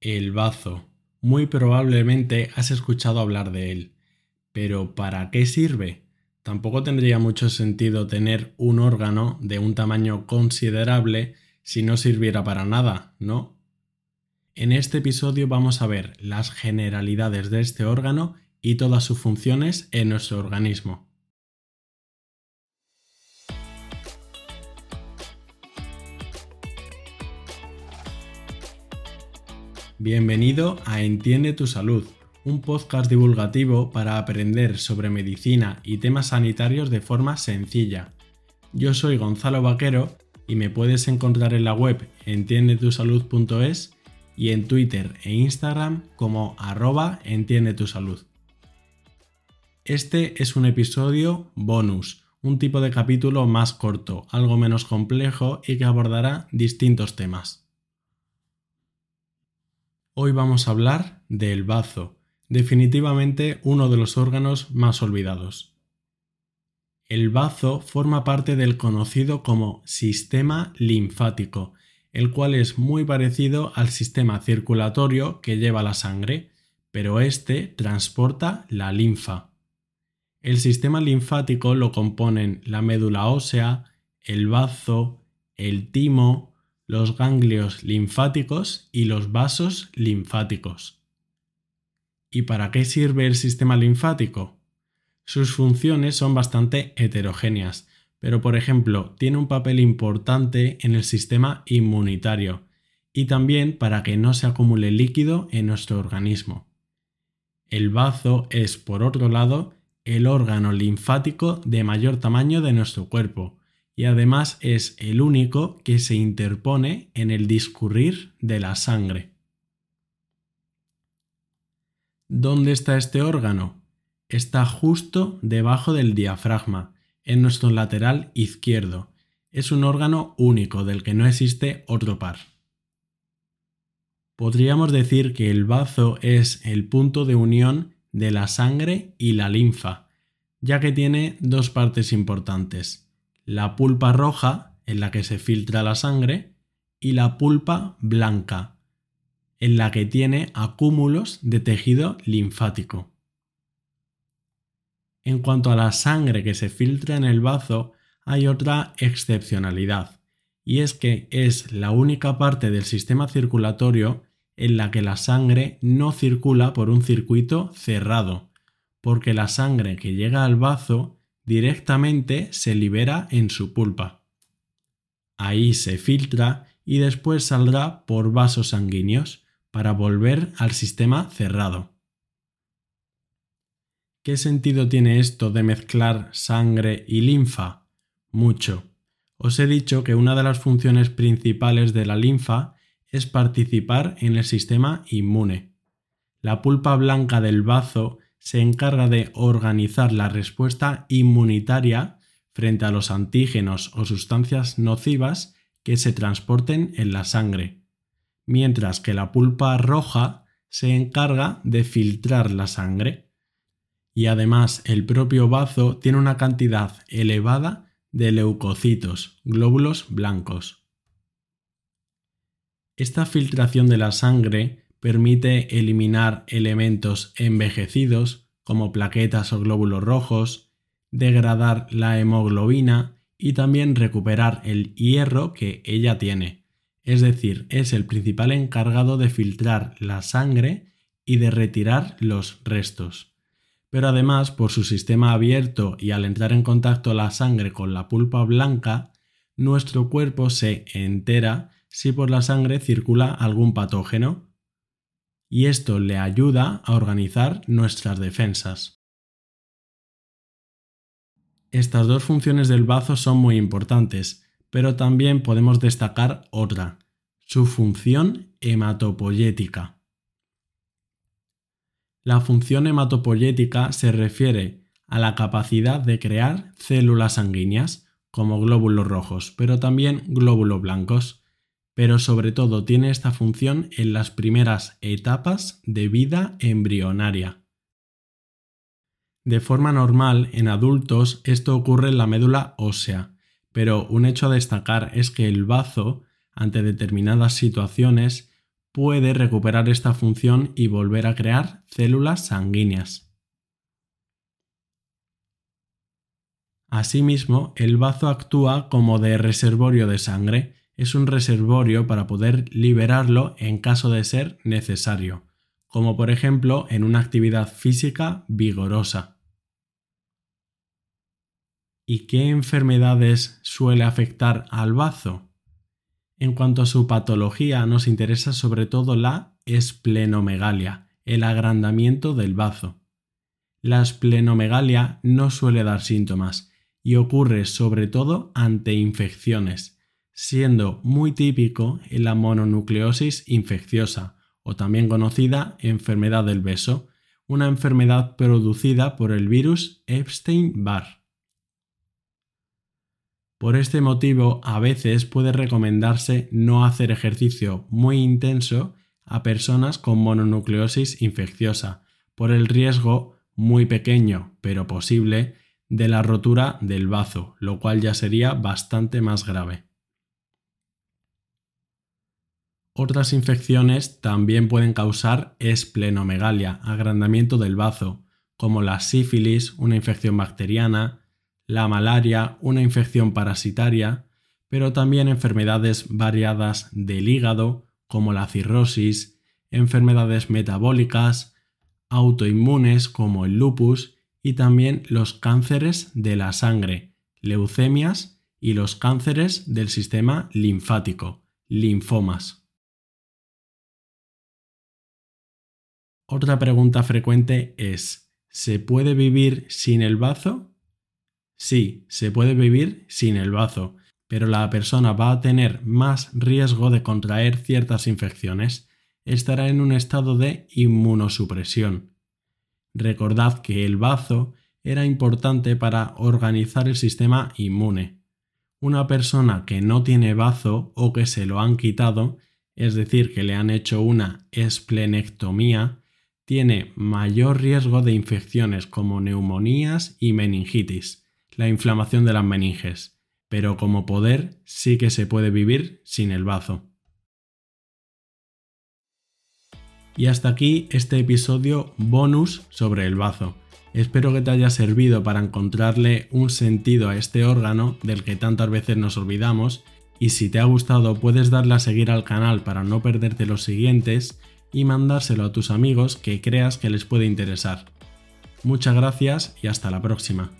El bazo. Muy probablemente has escuchado hablar de él. Pero ¿para qué sirve? Tampoco tendría mucho sentido tener un órgano de un tamaño considerable si no sirviera para nada, ¿no? En este episodio vamos a ver las generalidades de este órgano y todas sus funciones en nuestro organismo. Bienvenido a Entiende tu Salud, un podcast divulgativo para aprender sobre medicina y temas sanitarios de forma sencilla. Yo soy Gonzalo Vaquero y me puedes encontrar en la web entiendetusalud.es y en Twitter e Instagram como arroba entiende tu salud. Este es un episodio bonus, un tipo de capítulo más corto, algo menos complejo y que abordará distintos temas. Hoy vamos a hablar del bazo, definitivamente uno de los órganos más olvidados. El bazo forma parte del conocido como sistema linfático, el cual es muy parecido al sistema circulatorio que lleva la sangre, pero este transporta la linfa. El sistema linfático lo componen la médula ósea, el bazo, el timo, los ganglios linfáticos y los vasos linfáticos. ¿Y para qué sirve el sistema linfático? Sus funciones son bastante heterogéneas, pero por ejemplo tiene un papel importante en el sistema inmunitario y también para que no se acumule líquido en nuestro organismo. El bazo es, por otro lado, el órgano linfático de mayor tamaño de nuestro cuerpo, y además es el único que se interpone en el discurrir de la sangre. ¿Dónde está este órgano? Está justo debajo del diafragma, en nuestro lateral izquierdo. Es un órgano único del que no existe otro par. Podríamos decir que el bazo es el punto de unión de la sangre y la linfa, ya que tiene dos partes importantes la pulpa roja, en la que se filtra la sangre, y la pulpa blanca, en la que tiene acúmulos de tejido linfático. En cuanto a la sangre que se filtra en el bazo, hay otra excepcionalidad, y es que es la única parte del sistema circulatorio en la que la sangre no circula por un circuito cerrado, porque la sangre que llega al bazo directamente se libera en su pulpa. Ahí se filtra y después saldrá por vasos sanguíneos para volver al sistema cerrado. ¿Qué sentido tiene esto de mezclar sangre y linfa? Mucho. Os he dicho que una de las funciones principales de la linfa es participar en el sistema inmune. La pulpa blanca del bazo se encarga de organizar la respuesta inmunitaria frente a los antígenos o sustancias nocivas que se transporten en la sangre, mientras que la pulpa roja se encarga de filtrar la sangre. Y además el propio bazo tiene una cantidad elevada de leucocitos, glóbulos blancos. Esta filtración de la sangre permite eliminar elementos envejecidos como plaquetas o glóbulos rojos, degradar la hemoglobina y también recuperar el hierro que ella tiene. Es decir, es el principal encargado de filtrar la sangre y de retirar los restos. Pero además, por su sistema abierto y al entrar en contacto la sangre con la pulpa blanca, nuestro cuerpo se entera si por la sangre circula algún patógeno y esto le ayuda a organizar nuestras defensas. Estas dos funciones del bazo son muy importantes, pero también podemos destacar otra, su función hematopoyética. La función hematopoyética se refiere a la capacidad de crear células sanguíneas, como glóbulos rojos, pero también glóbulos blancos, pero sobre todo tiene esta función en las primeras etapas de vida embrionaria. De forma normal, en adultos esto ocurre en la médula ósea, pero un hecho a destacar es que el bazo, ante determinadas situaciones, puede recuperar esta función y volver a crear células sanguíneas. Asimismo, el bazo actúa como de reservorio de sangre. Es un reservorio para poder liberarlo en caso de ser necesario, como por ejemplo en una actividad física vigorosa. ¿Y qué enfermedades suele afectar al bazo? En cuanto a su patología, nos interesa sobre todo la esplenomegalia, el agrandamiento del bazo. La esplenomegalia no suele dar síntomas y ocurre sobre todo ante infecciones, siendo muy típico en la mononucleosis infecciosa, o también conocida enfermedad del beso, una enfermedad producida por el virus Epstein-Barr. Por este motivo, a veces puede recomendarse no hacer ejercicio muy intenso a personas con mononucleosis infecciosa, por el riesgo muy pequeño, pero posible, de la rotura del bazo, lo cual ya sería bastante más grave. Otras infecciones también pueden causar esplenomegalia, agrandamiento del bazo, como la sífilis, una infección bacteriana, la malaria, una infección parasitaria, pero también enfermedades variadas del hígado, como la cirrosis, enfermedades metabólicas, autoinmunes como el lupus y también los cánceres de la sangre, leucemias y los cánceres del sistema linfático, linfomas. Otra pregunta frecuente es, ¿se puede vivir sin el bazo? Sí, se puede vivir sin el bazo, pero la persona va a tener más riesgo de contraer ciertas infecciones. Estará en un estado de inmunosupresión. Recordad que el bazo era importante para organizar el sistema inmune. Una persona que no tiene bazo o que se lo han quitado, es decir, que le han hecho una esplenectomía, tiene mayor riesgo de infecciones como neumonías y meningitis la inflamación de las meninges, pero como poder sí que se puede vivir sin el bazo. Y hasta aquí este episodio bonus sobre el bazo. Espero que te haya servido para encontrarle un sentido a este órgano del que tantas veces nos olvidamos y si te ha gustado puedes darle a seguir al canal para no perderte los siguientes y mandárselo a tus amigos que creas que les puede interesar. Muchas gracias y hasta la próxima.